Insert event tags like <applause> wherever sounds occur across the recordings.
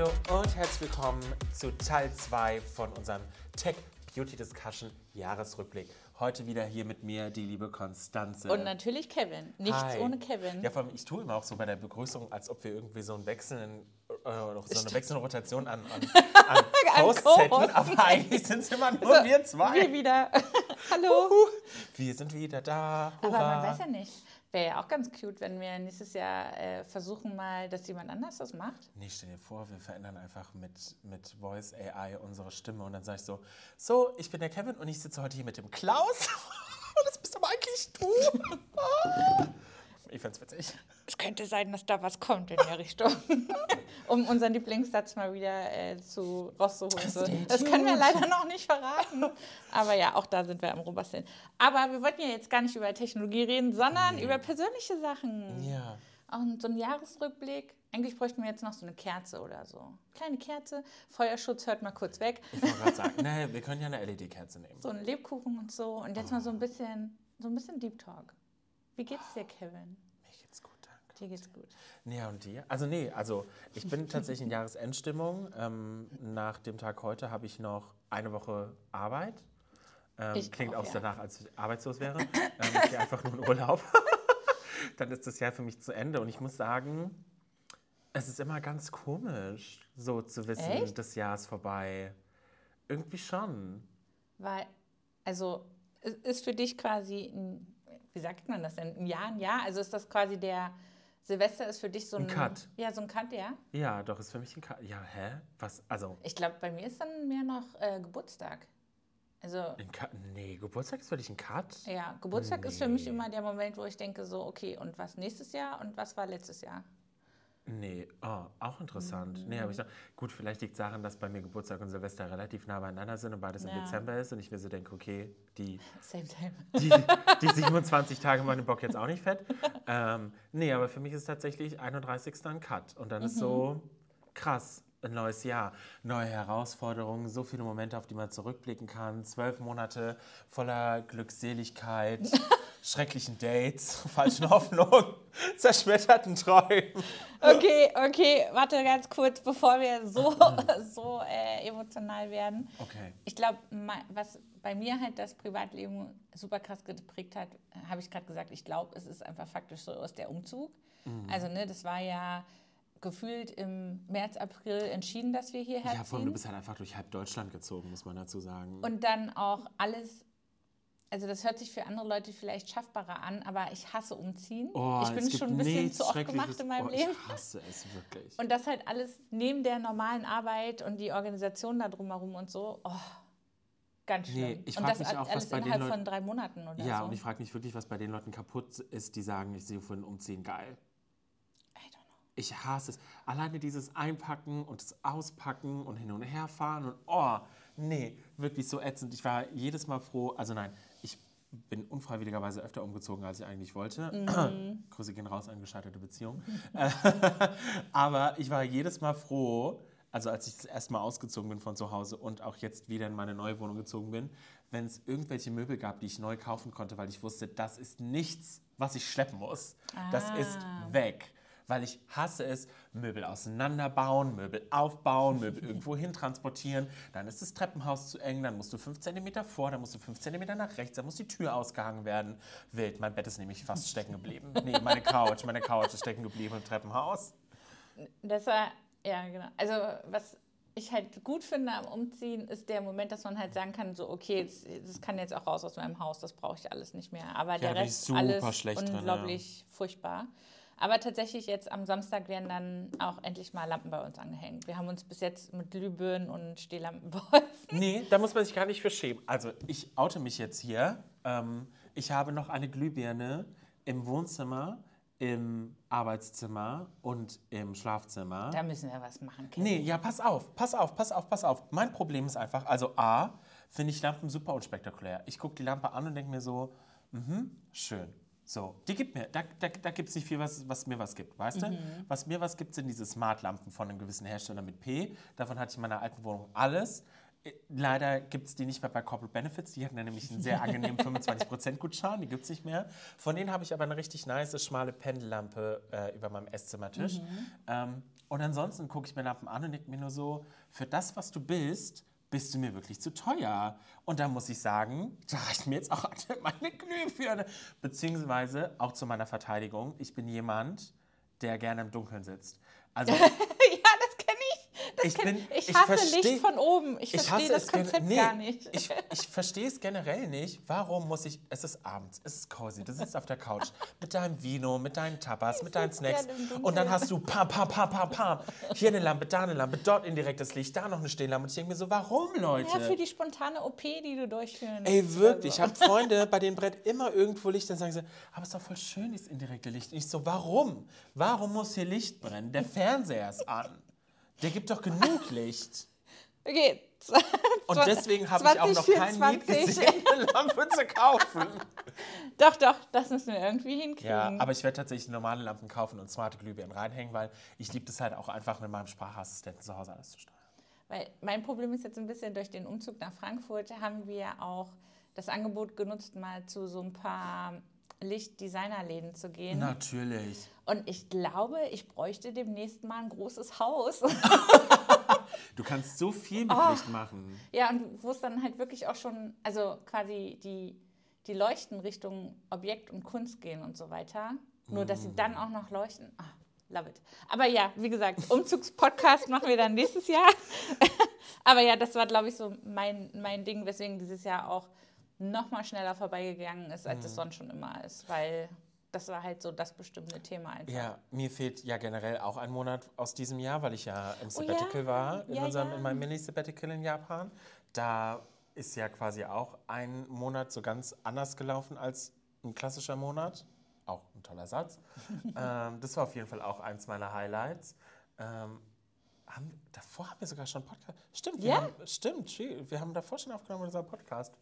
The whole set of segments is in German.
Hallo und herzlich willkommen zu Teil 2 von unserem Tech Beauty Discussion Jahresrückblick. Heute wieder hier mit mir die liebe Konstanze. Und natürlich Kevin. Nichts Hi. ohne Kevin. Ja, vor allem, ich tue immer auch so bei der Begrüßung, als ob wir irgendwie so einen wechselnden, äh, so eine wechselnde Rotation an, an, <laughs> an Hosts hätten, Co-Host. aber eigentlich sind es immer nur wir zwei. Wir wieder. <laughs> Hallo. Wir sind wieder da. Aber Hurra. man weiß ja nicht. Wäre ja auch ganz cute, wenn wir nächstes Jahr äh, versuchen mal, dass jemand anders das macht. Nee, stell dir vor, wir verändern einfach mit, mit Voice AI unsere Stimme und dann sage ich so, so, ich bin der Kevin und ich sitze heute hier mit dem Klaus. <laughs> Und das bist aber eigentlich du. <laughs> Ich find's witzig. Es könnte sein, dass da was kommt in der Richtung. <laughs> um unseren Lieblingssatz mal wieder äh, zu. Stay Das können wir leider noch nicht verraten. Aber ja, auch da sind wir am Robasteln. Aber wir wollten ja jetzt gar nicht über Technologie reden, sondern über persönliche Sachen. Ja. Und so ein Jahresrückblick. Eigentlich bräuchten wir jetzt noch so eine Kerze oder so. Kleine Kerze. Feuerschutz hört mal kurz weg. Ich wollte gerade sagen, nee, wir können ja eine LED-Kerze nehmen. So ein Lebkuchen und so. Und jetzt mal so ein bisschen, so ein bisschen Deep Talk. Wie geht's dir, Kevin? Mir geht's gut, danke. Dir geht's gut. Ja, und dir? Also nee, also ich bin tatsächlich in Jahresendstimmung. Ähm, nach dem Tag heute habe ich noch eine Woche Arbeit. Ähm, klingt auch, auch ja. danach, als ich arbeitslos wäre. ähm, ich gehe einfach nur in Urlaub. <laughs> Dann ist das Jahr für mich zu Ende. Und ich muss sagen, es ist immer ganz komisch, so zu wissen, Echt? das Jahr ist vorbei. Irgendwie schon. Weil, also, es ist für dich quasi, ein, wie sagt man das denn, ein Jahr, ein Jahr? Also ist das quasi der, Silvester ist für dich so ein... Ein Cut. Ja, so ein Cut, ja. Ja, doch, ist für mich ein Ka Ja, hä? Was? Also, Ich glaube, bei mir ist dann mehr noch äh, Geburtstag. Also, ein Ka nee, Geburtstag ist für dich ein Cut? ja, Geburtstag ist für mich Nee. immer der Moment, wo ich denke so, okay, und was nächstes Jahr und was war letztes Jahr? Nee, oh, auch interessant. Nee, aber ich noch, gut, vielleicht liegt es daran, dass bei mir Geburtstag und Silvester relativ nah beieinander sind und beides im Ja. Dezember ist und ich mir so denke, okay, die, <laughs> Same, same. die, die 27 Tage machen den Bock jetzt auch nicht fett. <laughs> Ähm, nee, aber für mich ist tatsächlich 31. ein Cut und dann ist so krass. Ein neues Jahr, neue Herausforderungen, so viele Momente, auf die man zurückblicken kann. Zwölf Monate voller Glückseligkeit, <laughs> schrecklichen Dates, <laughs> falschen Hoffnungen, <laughs> zerschmetterten Träumen. Okay, okay, warte ganz kurz, bevor wir so, <laughs> so äh, emotional werden. Okay. Ich glaube, was bei mir halt das Privatleben super krass geprägt hat, habe ich gerade gesagt, ich glaube, es ist einfach faktisch so aus der Umzug. Also, ne, das war ja gefühlt im März, April entschieden, dass wir hierher Ja, vor allem, du ziehen. bist halt einfach durch halb Deutschland gezogen, muss man dazu sagen. Und dann auch alles, also das hört sich für andere Leute vielleicht schaffbarer an, aber ich hasse umziehen. Oh, ich bin schon ein bisschen zu oft gemacht in meinem oh, Leben. Ich hasse es wirklich. Und das halt alles neben der normalen Arbeit und die Organisation da drumherum und so, oh, ganz schlimm. Nee, ich und das mich auch, was alles bei den innerhalb Leuten- von drei Monaten oder ja, so. und ich frage mich wirklich, was bei den Leuten kaputt ist, die sagen, ich sehe vorhin umziehen geil. I don't know. Ich hasse es. Alleine dieses Einpacken und das Auspacken und hin und her fahren und oh, nee, wirklich so ätzend. Ich war jedes Mal froh, also nein, ich bin unfreiwilligerweise öfter umgezogen, als ich eigentlich wollte. Mhm. <clears throat> Grüße gehen raus an gescheiterte Beziehungen. <laughs> <laughs> Aber ich war jedes Mal froh, also als ich das erste Mal ausgezogen bin von zu Hause und auch jetzt wieder in meine neue Wohnung gezogen bin, wenn es irgendwelche Möbel gab, die ich neu kaufen konnte, weil ich wusste, das ist nichts, was ich schleppen muss. Das ist Ah. weg. Weil ich hasse es, Möbel auseinanderbauen, Möbel aufbauen, Möbel irgendwo hin transportieren. Dann ist das Treppenhaus zu eng, dann musst du 5 cm vor, dann musst du 5 cm nach rechts, dann muss die Tür ausgehangen werden. Wild, mein Bett ist nämlich fast stecken geblieben. Nee, meine Couch, meine Couch ist stecken geblieben im Treppenhaus. Das war, ja, genau. Also, was ich halt gut finde am Umziehen, ist der Moment, dass man halt sagen kann, so, okay, das, das kann jetzt auch raus aus meinem Haus, das brauche ich alles nicht mehr. Aber der bin ich Rest super alles schlecht drin, ja. unglaublich furchtbar. Aber tatsächlich jetzt am Samstag werden dann auch endlich mal Lampen bei uns angehängt. Wir haben uns bis jetzt mit Glühbirnen und Stehlampen <laughs> beholfen. Nee, da muss man sich gar nicht für schämen. Also ich oute mich jetzt hier. Ähm, ich habe noch eine Glühbirne im Wohnzimmer, im Arbeitszimmer und im Schlafzimmer. Da müssen wir was machen. Kevin. Nee, ja, pass auf, pass auf, pass auf, pass auf. Mein Problem ist einfach, also A, finde ich Lampen super unspektakulär. Ich gucke die Lampe an und denke mir so, mhm, schön. So, die gibt mir, da, da, da gibt es nicht viel, was, was mir was gibt, weißt du? Was mir was gibt, sind diese Smart-Lampen von einem gewissen Hersteller mit P. Davon hatte ich in meiner alten Wohnung alles. Leider gibt es die nicht mehr bei Corporate Benefits. Die hatten ja nämlich einen sehr <laughs> angenehmen 25% Gutschein. Die gibt es nicht mehr. Von denen habe ich aber eine richtig nice, schmale Pendellampe äh, über meinem Esszimmertisch. Mhm. Ähm, und ansonsten gucke ich mir Lampen an und denke mir nur so, für das, was du bist, bist du mir wirklich zu teuer. Und da muss ich sagen, da reicht mir jetzt auch <laughs> meine Glühbirne. Beziehungsweise auch zu meiner Verteidigung, ich bin jemand, der gerne im Dunkeln sitzt. Also <laughs> ich, bin, ich, ich hasse versteh, Licht von oben. Ich, ich verstehe das Konzept nee, gar nicht. Ich, ich verstehe es generell nicht. Warum muss ich. Es ist abends, es ist cozy, du sitzt auf der Couch <laughs> mit deinem Vino, mit deinen Tapas, mit deinen Snacks. Und dann hast du pam, pam, pam, pam, pam. Hier eine Lampe, da eine Lampe, dort indirektes Licht, da noch eine Stehlampe. Und ich denke mir so, warum, Leute? Ja, für die spontane OP, die du durchführen Ey, wirklich. Ich habe Freunde, <laughs> bei denen brennt immer irgendwo Licht. Dann sagen sie, aber es ist doch voll schön, dieses indirekte Licht. Und ich so, warum? Warum muss hier Licht brennen? Der Fernseher ist an. Der gibt doch genug Licht. <laughs> Okay. Und deswegen habe ich auch noch kein Lied gesehen, eine Lampe zu kaufen. <laughs> Doch, doch, das müssen wir irgendwie hinkriegen. Ja, aber ich werde tatsächlich normale Lampen kaufen und smarte Glühbirnen reinhängen, weil ich liebe es halt auch einfach mit meinem Sprachassistenten zu Hause alles zu steuern. Weil mein Problem ist jetzt ein bisschen, durch den Umzug nach Frankfurt haben wir auch das Angebot genutzt, mal zu so ein paar Lichtdesignerläden zu gehen. Natürlich. Und ich glaube, ich bräuchte demnächst mal ein großes Haus. <laughs> du kannst so viel mit oh. Licht machen. Ja, und wo es dann halt wirklich auch schon, also quasi die, die Leuchten Richtung Objekt und Kunst gehen und so weiter. Nur, dass sie dann auch noch leuchten. Oh, love it. Aber ja, wie gesagt, Umzugspodcast machen wir dann nächstes Jahr. <laughs> Aber ja, das war, glaube ich, so mein, mein Ding, weswegen dieses Jahr auch noch mal schneller vorbeigegangen ist, als mhm. es sonst schon immer ist, weil das war halt so das bestimmte Thema einfach. Ja, mir fehlt ja generell auch ein Monat aus diesem Jahr, weil ich ja im Sabbatical oh ja? war, in, ja, unserem, ja. in meinem Mini-Sabbatical in Japan. Da ist ja quasi auch ein Monat so ganz anders gelaufen als ein klassischer Monat. Auch ein toller Satz. <laughs> ähm, das war auf jeden Fall auch eins meiner Highlights. Ähm, haben, davor haben wir sogar schon Podcast. Stimmt, wir ja? haben, stimmt, wir haben davor schon aufgenommen unser Podcast.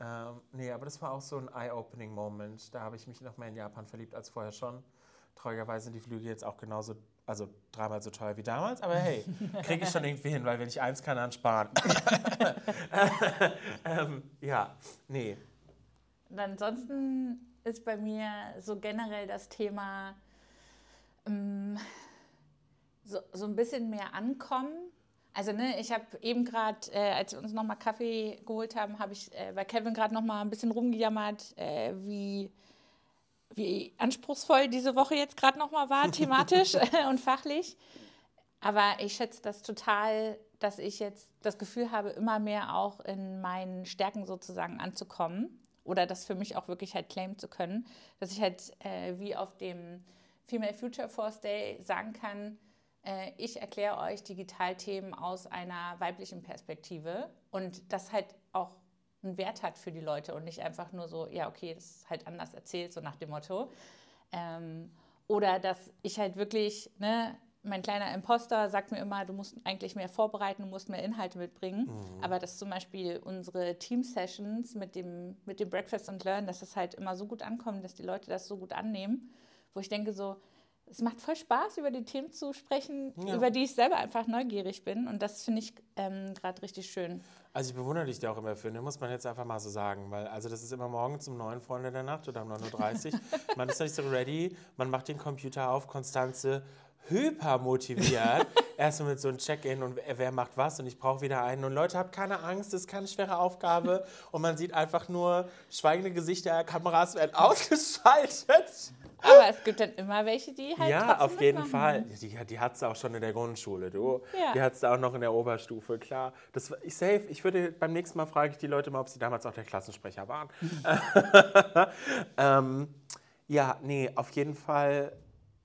Ähm, nee, aber das war auch so ein Eye-Opening-Moment. Da habe ich mich noch mehr in Japan verliebt als vorher schon. Traurigerweise sind die Flüge jetzt auch genauso, also dreimal so teuer wie damals. Aber hey, <laughs> kriege ich schon irgendwie hin, weil wenn ich eins kann, dann sparen. <laughs> ähm, ja, nee. Und ansonsten ist bei mir so generell das Thema ähm, so, so ein bisschen mehr ankommen also ne, ich habe eben gerade, äh, als wir uns nochmal Kaffee geholt haben, habe ich äh, bei Kevin gerade nochmal ein bisschen rumgejammert, äh, wie, wie anspruchsvoll diese Woche jetzt gerade nochmal war, <laughs> thematisch und fachlich. Aber ich schätze das total, dass ich jetzt das Gefühl habe, immer mehr auch in meinen Stärken sozusagen anzukommen oder das für mich auch wirklich halt claimen zu können, dass ich halt äh, wie auf dem Female Future Force Day sagen kann, äh, ich erkläre euch Digitalthemen aus einer weiblichen Perspektive und das halt auch einen Wert hat für die Leute und nicht einfach nur so, ja, okay, das ist halt anders erzählt, so nach dem Motto. Ähm, oder dass ich halt wirklich, ne, mein kleiner Imposter sagt mir immer, du musst eigentlich mehr vorbereiten, du musst mehr Inhalte mitbringen. Mhm. Aber dass zum Beispiel unsere Team-Sessions mit dem, mit dem Breakfast and Learn, dass das halt immer so gut ankommt, dass die Leute das so gut annehmen, wo ich denke so, es macht voll Spaß, über die Themen zu sprechen, ja. über die ich selber einfach neugierig bin. Und das finde ich ähm, gerade richtig schön. Also ich bewundere dich da auch immer für, ne? muss man jetzt einfach mal so sagen. Weil also das ist immer morgens um neun Freunde der Nacht oder um 9.30 Uhr. <laughs> man ist nicht so ready, man macht den Computer auf, Konstanze hyper motiviert. <laughs> Erstmal mit so einem Check-in und wer macht was und ich brauche wieder einen. Und Leute, habt keine Angst, das ist keine schwere Aufgabe. Und man sieht einfach nur schweigende Gesichter, Kameras werden <laughs> ausgeschaltet. Aber es gibt dann immer welche, die halt. Ja, auf jeden. Fall. Die, die hat es auch schon in der Grundschule, du. Ja. Die hat es auch noch in der Oberstufe, klar. Das, ich safe, ich würde beim nächsten Mal frage ich die Leute mal, ob sie damals auch der Klassensprecher waren. <laughs> ähm, ja, nee, auf jeden Fall.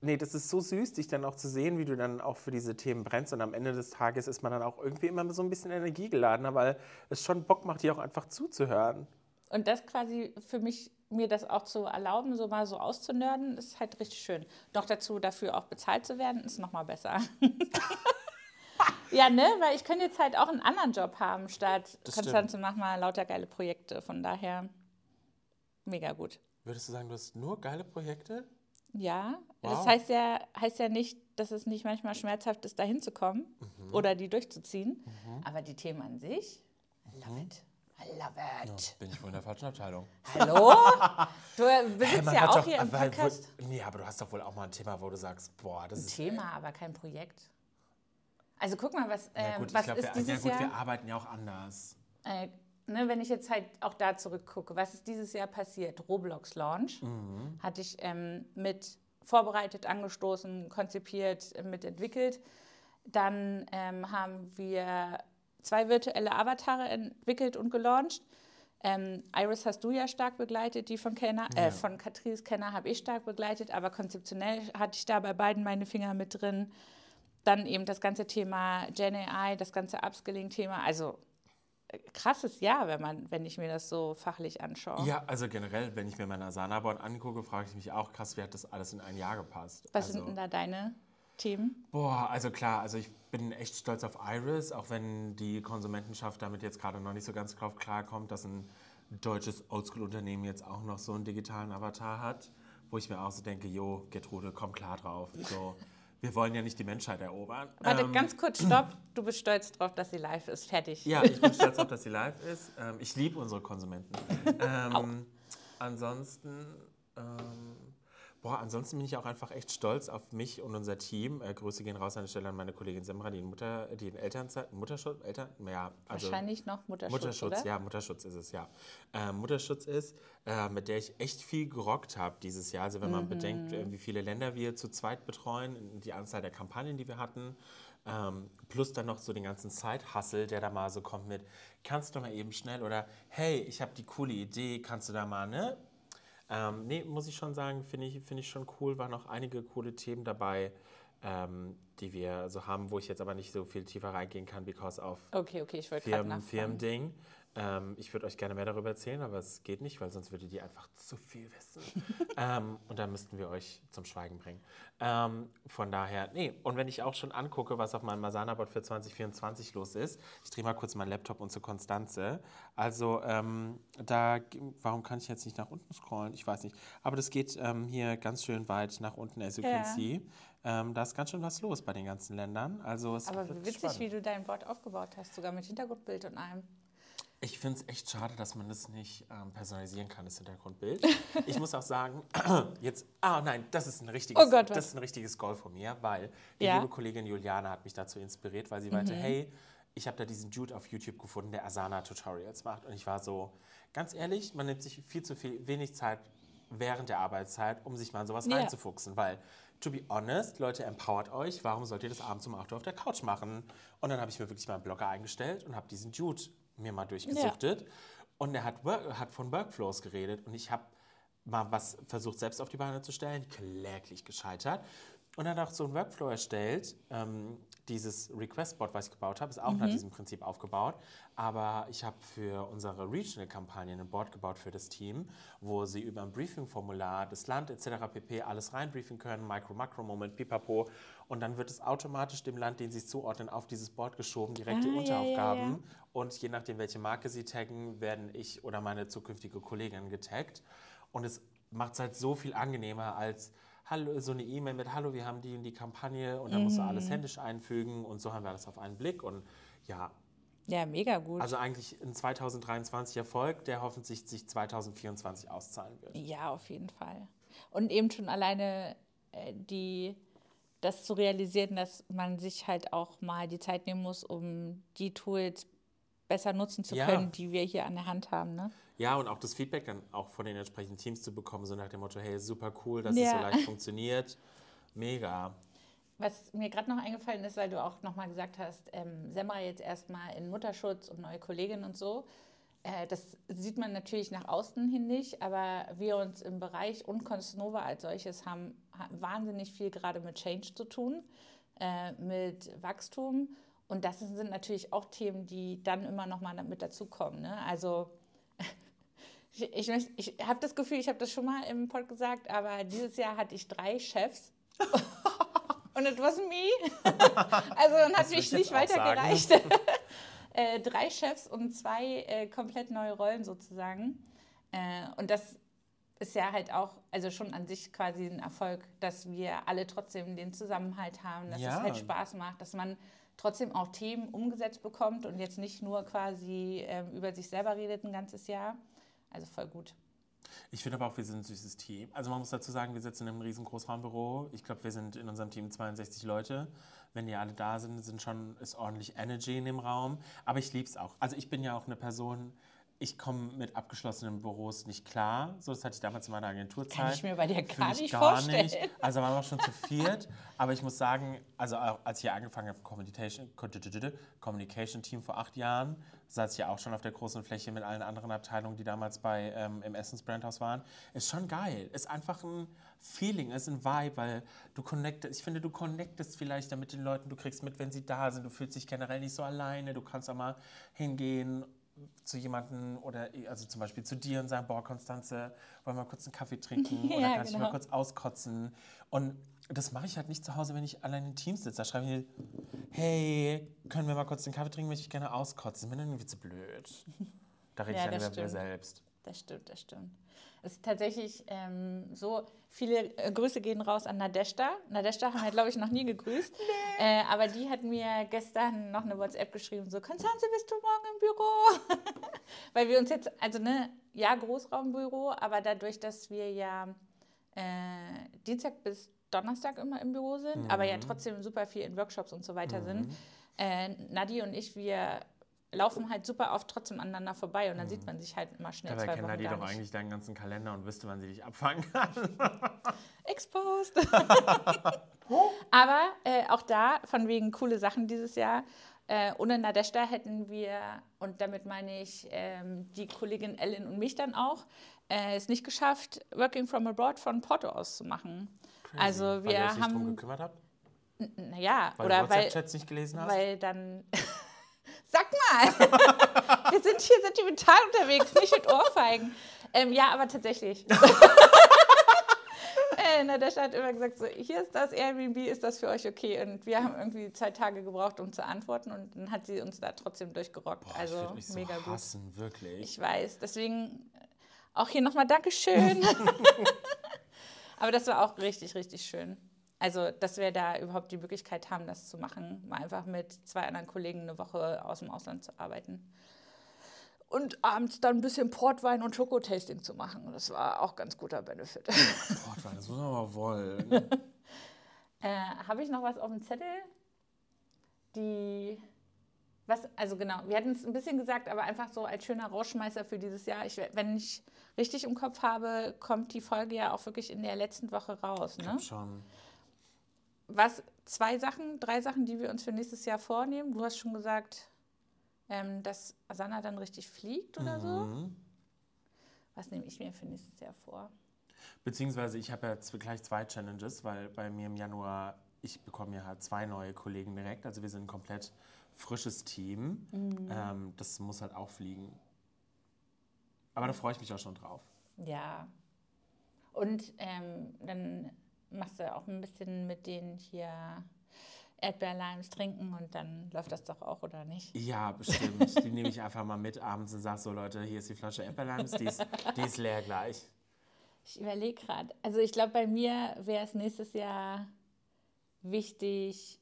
Nee, das ist so süß, dich dann auch zu sehen, wie du dann auch für diese Themen brennst. Und am Ende des Tages ist man dann auch irgendwie immer so ein bisschen energiegeladener, weil es schon Bock macht, dir auch einfach zuzuhören. Und das quasi für mich mir das auch zu erlauben, so mal so auszunörden, ist halt richtig schön. Doch dazu dafür auch bezahlt zu werden, ist nochmal besser. <laughs> ja, ne? Weil ich könnte jetzt halt auch einen anderen Job haben, statt Konstanze mach mal lauter geile Projekte. Von daher mega gut. Würdest du sagen, du hast nur geile Projekte? Ja, Wow. das heißt ja, heißt ja nicht, dass es nicht manchmal schmerzhaft ist, da hinzukommen Mhm. oder die durchzuziehen. Aber die Themen an sich, love it. I love it. Bin ich wohl in der falschen Abteilung. Hallo? <laughs> Du besitzt Hey, man ja auch doch- hier im Podcast wo- Nee, aber du hast doch wohl auch mal ein Thema, wo du sagst, boah, das ein ist. Thema, aber kein Projekt. Also guck mal, was, Ja ähm, gut, was glaube, ist wir, ja dieses gut, Jahr? wir arbeiten ja auch anders. äh, ne, wenn ich jetzt halt auch da zurückgucke, was ist dieses Jahr passiert? Roblox Launch Mhm. hatte ich ähm, mit vorbereitet, angestoßen, konzipiert, äh, mitentwickelt. Dann ähm, haben wir zwei virtuelle Avatare entwickelt und gelauncht. Ähm, Iris hast du ja stark begleitet, die von Kenner, äh, Ja. von Catrice Kenner habe ich stark begleitet, aber konzeptionell hatte ich da bei beiden meine Finger mit drin. Dann eben das ganze Thema Gen AI, das ganze Upskilling-Thema. Also äh, krasses Jahr, wenn man, wenn ich mir das so fachlich anschaue. Ja, also generell, wenn ich mir meine Asana-Board angucke, frage ich mich auch krass, wie hat das alles in ein Jahr gepasst? Was also, sind denn da deine Themen? Boah, also klar, also ich bin echt stolz auf Iris, auch wenn die Konsumentenschaft damit jetzt gerade noch nicht so ganz drauf klarkommt, dass ein deutsches Oldschool-Unternehmen jetzt auch noch so einen digitalen Avatar hat, wo ich mir auch so denke, jo, Gertrude, komm klar drauf. So, wir wollen ja nicht die Menschheit erobern. Warte, Ähm, ganz kurz, stopp. Du bist stolz drauf, dass sie live ist. Fertig. Ja, ich bin stolz auf, dass sie live ist. Ähm, ich liebe unsere Konsumenten. <laughs> Ähm, ansonsten, ähm, boah, ansonsten bin ich auch einfach echt stolz auf mich und unser Team. Äh, Grüße gehen raus an der Stelle an meine Kollegin Semra, die in, Mutter, die in Elternzeit, Mutterschutz, Eltern, ja, also Wahrscheinlich noch Mutterschutz, Mutterschutz, oder? ja, Mutterschutz ist es, ja. Äh, Mutterschutz ist, äh, mit der ich echt viel gerockt habe dieses Jahr. Also wenn man bedenkt, Mhm. äh, wie viele Länder wir zu zweit betreuen, die Anzahl der Kampagnen, die wir hatten, ähm, plus dann noch so den ganzen Side-Hustle, der da mal so kommt mit, kannst du mal eben schnell oder hey, ich habe die coole Idee, kannst du da mal, ne? Ähm, nee, muss ich schon sagen, finde ich, find ich schon cool. Waren noch einige coole Themen dabei, ähm, die wir so haben, wo ich jetzt aber nicht so viel tiefer reingehen kann, because of Okay, okay, Firmen. Firmending. Ähm, ich würde euch gerne mehr darüber erzählen, aber es geht nicht, weil sonst würdet ihr einfach zu viel wissen. <laughs> ähm, und dann müssten wir euch zum Schweigen bringen. Ähm, von daher, nee. Und wenn ich auch schon angucke, was auf meinem Masana-Board für 2024 los ist, ich drehe mal kurz meinen Laptop und zu Konstanze. Also, ähm, da, warum kann ich jetzt nicht nach unten scrollen? Ich weiß nicht. Aber das geht ähm, hier ganz schön weit nach unten, as you Ja. can see. Ähm, da ist ganz schön was los bei den ganzen Ländern. Also, es Aber witzig, spannend. wie du dein Board aufgebaut hast, sogar mit Hintergrundbild und allem. Ich finde es echt schade, dass man das nicht ähm, personalisieren kann, das Hintergrundbild. <laughs> Ich muss auch sagen, <clears throat> jetzt, ah nein, das ist ein richtiges, Oh Gott, das ist ein richtiges Goal von mir, weil die Ja? liebe Kollegin Juliane hat mich dazu inspiriert, weil sie meinte, hey, ich habe da diesen Dude auf YouTube gefunden, der Asana-Tutorials macht. Und ich war so, ganz ehrlich, man nimmt sich viel zu viel, wenig Zeit während der Arbeitszeit, um sich mal in sowas Ja. reinzufuchsen, weil To be honest, Leute, empowert euch. Warum sollt ihr das abends um 8 Uhr auf der Couch machen? Und dann habe ich mir wirklich meinen Blogger eingestellt und habe diesen Dude mir mal durchgesuchtet. Und er hat, Work, hat von Workflows geredet und ich habe mal was versucht, selbst auf die Beine zu stellen, kläglich gescheitert. Und dann auch so einen Workflow erstellt. Ähm, dieses Request-Bot, was ich gebaut habe, ist auch nach diesem Prinzip aufgebaut. Aber ich habe für unsere Regional-Kampagne ein Board gebaut für das Team, wo sie über ein Briefing-Formular das Land etc. pp. alles reinbriefen können, Micro-Makro-Moment, pipapo. Und dann wird es automatisch dem Land, den sie zuordnen, auf dieses Board geschoben, direkt die Ah, ja, ja, Unteraufgaben. ja. Und je nachdem, welche Marke sie taggen, werden ich oder meine zukünftige Kollegin getaggt. Und es macht es halt so viel angenehmer als Hallo, so eine E-Mail mit Hallo, wir haben die in die Kampagne und dann musst du Mhm. alles händisch einfügen und so haben wir alles auf einen Blick. Und ja, Ja, mega gut. also eigentlich ein 2023 Erfolg, der hoffentlich sich 2024 auszahlen wird. Ja, auf jeden Fall. Und eben schon alleine äh, die, das zu realisieren, dass man sich halt auch mal die Zeit nehmen muss, um die Tools besser nutzen zu Ja. können, die wir hier an der Hand haben. Ne? Ja, und auch das Feedback dann auch von den entsprechenden Teams zu bekommen, so nach dem Motto, hey, super cool, dass es Ja. so leicht funktioniert. Mega. Was mir gerade noch eingefallen ist, weil du auch nochmal gesagt hast, ähm, Semra jetzt erstmal in Mutterschutz und neue Kollegin und so. Äh, das sieht man natürlich nach außen hin nicht, aber wir uns im Bereich und Constanova als solches haben ha- wahnsinnig viel gerade mit Change zu tun, äh, mit Wachstum. Und das sind natürlich auch Themen, die dann immer nochmal mit dazukommen. Ne? Also <laughs> ich, ich, ich habe das Gefühl, ich habe das schon mal im Pod gesagt, aber dieses Jahr hatte ich drei Chefs. <laughs> Und it was me. <laughs> also dann hat mich ich nicht sagen. weitergereicht. äh, drei Chefs und zwei äh, komplett neue Rollen sozusagen. Äh, und das ist ja halt auch, also schon an sich quasi ein Erfolg, dass wir alle trotzdem den Zusammenhalt haben, dass Ja. es halt Spaß macht, dass man trotzdem auch Themen umgesetzt bekommt und jetzt nicht nur quasi ähm, über sich selber redet ein ganzes Jahr. Also voll gut. Ich finde aber auch, wir sind ein süßes Team. Also man muss dazu sagen, wir sitzen in einem riesen Großraumbüro. Ich glaube, wir sind in unserem Team 62 Leute. Wenn die alle da sind, sind schon, ist ordentlich Energy in dem Raum. Aber ich liebe es auch. Also ich bin ja auch eine Person, ich komme mit abgeschlossenen Büros nicht klar. So, das hatte ich damals in meiner Agenturzeit. Kann ich mir bei dir gar ich nicht gar vorstellen. nicht. Also waren wir schon zu viert. Aber ich muss sagen, also als ich hier angefangen habe, Communication, Communication Team vor acht Jahren, saß ich ja auch schon auf der großen Fläche mit allen anderen Abteilungen, die damals bei ähm, im Essens Brandhaus waren. Ist schon geil. Ist einfach ein Feeling, ist ein Vibe, weil du connectest, ich finde, du connectest vielleicht dann mit den Leuten, du kriegst mit, wenn sie da sind, du fühlst dich generell nicht so alleine, du kannst auch mal hingehen zu jemandem oder also zum Beispiel zu dir und sagen, boah, Konstanze, wollen wir mal kurz einen Kaffee <laughs> trinken oder Ja, kann ich genau. mal kurz auskotzen? Und das mache ich halt nicht zu Hause, wenn ich allein im Team sitze. Da schreibe ich, hey, können wir mal kurz den Kaffee trinken, möchte ich gerne auskotzen. Bin dann irgendwie zu blöd. <laughs> Da rede Ja, ich dann über mir selbst. Das stimmt, das stimmt. Es ist tatsächlich ähm, so, viele äh, Grüße gehen raus an Nadeshda. Nadeshda haben wir, glaube ich, noch nie gegrüßt. Äh, aber die hat mir gestern noch eine WhatsApp geschrieben, so, Konstanze, bist du morgen im Büro? <laughs> Weil wir uns jetzt, also ne, ja, Großraumbüro, aber dadurch, dass wir ja äh, Dienstag bis Donnerstag immer im Büro sind, aber Mhm. ja trotzdem super viel in Workshops und so weiter sind, äh, Nadi und ich, wir laufen halt super oft trotzdem aneinander vorbei und dann sieht man sich halt immer schnell Mhm. Kennt Wochen die doch nicht. eigentlich deinen ganzen Kalender und wüsste, wann sie dich abfangen kann. <laughs> <laughs> Exposed. Aber äh, auch da, von wegen coole Sachen dieses Jahr. Äh, ohne Nadeshda hätten wir, und damit meine ich ähm, die Kollegin Ellen und mich dann auch, äh, es nicht geschafft, Working from Abroad von Porto aus zu machen. Also Weil wir ihr euch nicht drum haben, gekümmert habt? naja, Weil oder du weil, WhatsApp-Chats nicht gelesen hast? weil dann, <laughs> sag mal, <laughs> wir sind hier sentimental unterwegs, nicht mit Ohrfeigen. Ähm, ja, aber tatsächlich. <laughs> äh, na, der hat immer gesagt, so, hier ist das Airbnb, ist das für euch okay? Und wir haben irgendwie zwei Tage gebraucht, um zu antworten und dann hat sie uns da trotzdem durchgerockt. Boah, ich also würde mich so mega gut. hassen, wirklich. Ich weiß, deswegen äh, auch hier nochmal Dankeschön. <laughs> Aber das war auch richtig, richtig schön. Also, dass wir da überhaupt die Möglichkeit haben, das zu machen, mal einfach mit zwei anderen Kollegen eine Woche aus dem Ausland zu arbeiten. Und abends dann ein bisschen Portwein und Schokotasting zu machen. Das war auch ganz guter Benefit. <laughs> Boah, das muss man aber wollen. <laughs> Äh, Habe ich noch was auf dem Zettel? Die. Was, also genau, wir hatten es ein bisschen gesagt, aber einfach so als schöner Rauschmeißer für dieses Jahr. Ich, wenn ich richtig im Kopf habe, kommt die Folge ja auch wirklich in der letzten Woche raus. Ich Ne? glaub schon. Was, zwei Sachen, drei Sachen, die wir uns für nächstes Jahr vornehmen? Du hast schon gesagt, ähm, dass Asana dann richtig fliegt oder so. Mhm. Was nehme ich mir für nächstes Jahr vor? Beziehungsweise ich habe ja gleich zwei Challenges, weil bei mir im Januar, ich bekomme ja zwei neue Kollegen direkt. Also wir sind ein komplett frisches Team. Mhm. Ähm, das muss halt auch fliegen. Aber da freue ich mich auch schon drauf. Ja. Und ähm, dann machst du auch ein bisschen mit denen hier Erdbeerlimes trinken und dann läuft das doch auch, oder nicht? Ja, bestimmt. die nehme ich einfach mal mit abends und sage so, Leute, hier ist die Flasche Erdbeerlimes, die ist, die ist leer gleich. Ich überlege gerade. Also ich glaube, bei mir wäre es nächstes Jahr wichtig,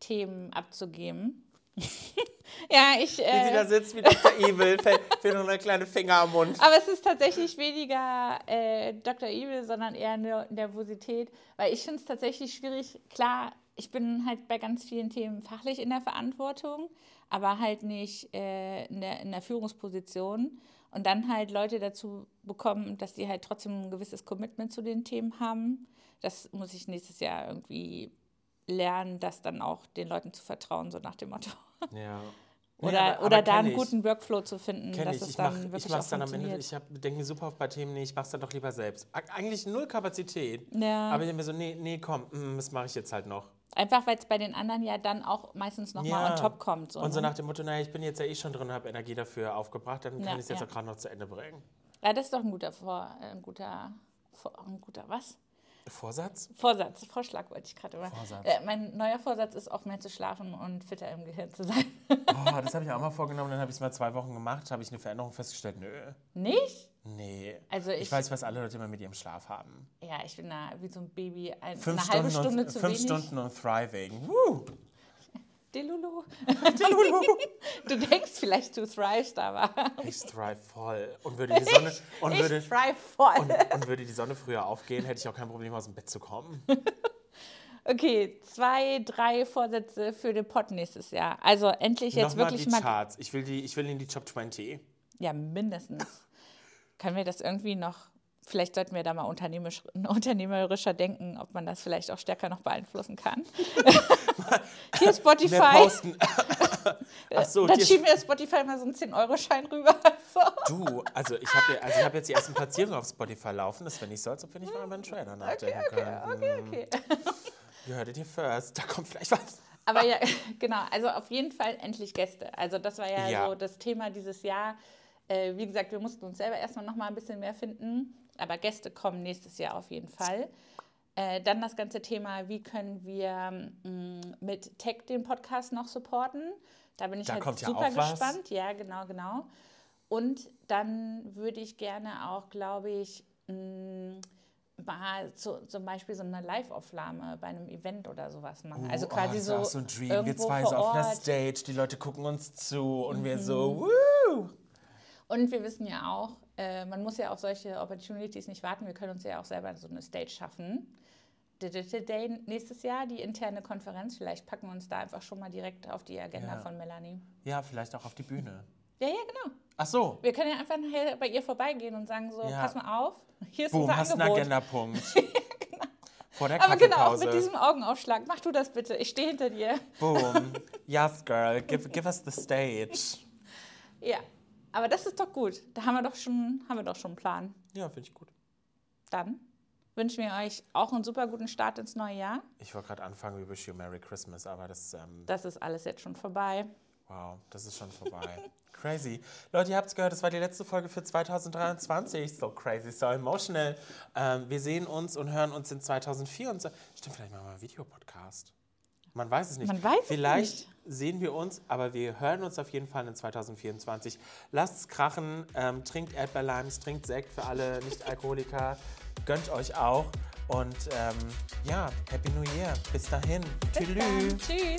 Themen abzugeben. <laughs> ja, ich. Wie sie Äh, da sitzt wie Dr. <laughs> Evil, fällt fehlt nur ein kleiner Finger am Mund. aber es ist tatsächlich weniger äh, Dr. Evil, sondern eher eine Nervosität, weil ich finde es tatsächlich schwierig. Klar, ich bin halt bei ganz vielen Themen fachlich in der Verantwortung, aber halt nicht äh, in, der, in der Führungsposition. Und dann halt Leute dazu bekommen, dass die halt trotzdem ein gewisses Commitment zu den Themen haben. Das muss ich nächstes Jahr irgendwie lernen, das dann auch den Leuten zu vertrauen, so nach dem Motto. Ja. Oder, Nee, aber- oder aber da einen ich. guten Workflow zu finden, dass ich. es Ich dann mache wirklich ich mach's dann am Ende. Ich denke mir super oft bei Themen, nee, ich mach's dann doch lieber selbst. Eig- Eigentlich null Kapazität. Ja. Aber ich denke mir so, nee, nee, komm, mm, das mache ich jetzt halt noch. Einfach weil es bei den anderen ja dann auch meistens nochmal Ja. on top kommt. So, und so ne? nach dem Motto, naja, ich bin jetzt ja eh schon drin und habe Energie dafür aufgebracht, dann kann Ja, ich es jetzt ja. auch gerade noch zu Ende bringen. Ja, das ist doch ein guter Vor, äh, ein guter, Vor, ein guter was? Vorsatz? Vorsatz, Vorschlag wollte ich gerade. Vorsatz. Äh, mein neuer Vorsatz ist auch mehr zu schlafen und fitter im Gehirn zu sein. <laughs> Oh, das habe ich auch mal vorgenommen, dann habe ich es mal zwei Wochen gemacht, habe ich eine Veränderung festgestellt. Nö. Nicht? Nee. Also ich, ich- weiß, was alle Leute immer mit ihrem Schlaf haben. Ja, ich bin da wie so ein Baby. Ein, Fünf, eine halbe Stunden, Stunde und, zu fünf wenig. Stunden und thriving. Woo. Delulu. <laughs> Du denkst vielleicht, du thrivest, aber Ich thrive voll. Und würde die Sonne, und ich würde, thrive voll. und, und würde die Sonne früher aufgehen, hätte ich auch kein Problem, aus dem Bett zu kommen. <laughs> Okay, zwei, drei Vorsätze für den Pod nächstes Jahr. Also endlich jetzt Nochmal wirklich die mal. Charts. Ich will, die, ich will in die Top 20. Ja, mindestens. Können wir das irgendwie noch. Vielleicht sollten wir da mal unternehmerisch, unternehmerischer denken, ob man das vielleicht auch stärker noch beeinflussen kann. <laughs> Hier Spotify. <laughs> posten. <laughs> Ach so, Dann schieben wir Spotify mal so einen 10-Euro-Schein rüber. <laughs> So. du, also ich habe also ich hab jetzt die ersten Platzierungen auf Spotify laufen. Das finde ich so, als ob wir nicht mal über einen Trailer nachdenken können. Okay, okay. You heard it here first. Da kommt vielleicht was. Aber ja, genau, also auf jeden Fall endlich Gäste. Also das war ja, Ja. so das Thema dieses Jahr. Äh, wie gesagt, wir mussten uns selber erstmal noch mal ein bisschen mehr finden, aber Gäste kommen nächstes Jahr auf jeden Fall. Äh, dann das ganze Thema, wie können wir mh, mit Tech den Podcast noch supporten. Da bin ich Da halt kommt ja super auch was. gespannt. Ja, genau, genau. Und dann würde ich gerne auch, glaube ich, mh, mal so, zum Beispiel so eine Live-Aufnahme bei einem Event oder sowas machen. also quasi oh, das so, ist auch so ein Dream. Wir irgendwo zwei vor so auf einer. Mhm. Stage, die Leute gucken uns zu und wir so, woo! Und wir wissen ja auch, äh, man muss ja auf solche Opportunities nicht warten. Wir können uns ja auch selber so eine Stage schaffen. Digital Day nächstes Jahr, die interne Konferenz. Vielleicht packen wir uns da einfach schon mal direkt auf die Agenda Ja. von Melanie. Ja, vielleicht auch auf die Bühne. Ja, ja, genau. Ach so, Wir können ja einfach nachher bei ihr vorbeigehen und sagen so, Ja. pass mal auf, hier ist boom, unser hast einen. Agendapunkt. <laughs> Vor der Aber genau, mit diesem Augenaufschlag. Mach du das bitte, ich stehe hinter dir. Boom. <laughs> Yes, girl, give, give us the stage. Ja, aber das ist doch gut. Da haben wir doch schon, haben wir doch schon einen Plan. Ja, finde ich gut. Dann wünschen wir euch auch einen super guten Start ins neue Jahr. Ich wollte gerade anfangen, we wish you Merry Christmas, aber das, ähm, Das ist alles jetzt schon vorbei. wow, das ist schon vorbei. <laughs> crazy. Leute, ihr habt es gehört, das war die letzte Folge für 2023. So crazy, so emotional. Ähm, wir sehen uns und hören uns in 2024. Stimmt, vielleicht machen wir einen Videopodcast. Man weiß es nicht. Man weiß es Vielleicht sehen wir uns, aber wir hören uns auf jeden Fall in 2024. Lasst es krachen, ähm, trinkt Erdbeerlimes, trinkt Sekt für alle Nicht-Alkoholiker. Gönnt euch auch. Und ähm, ja, Happy New Year. Bis dahin. Bis Tschüss.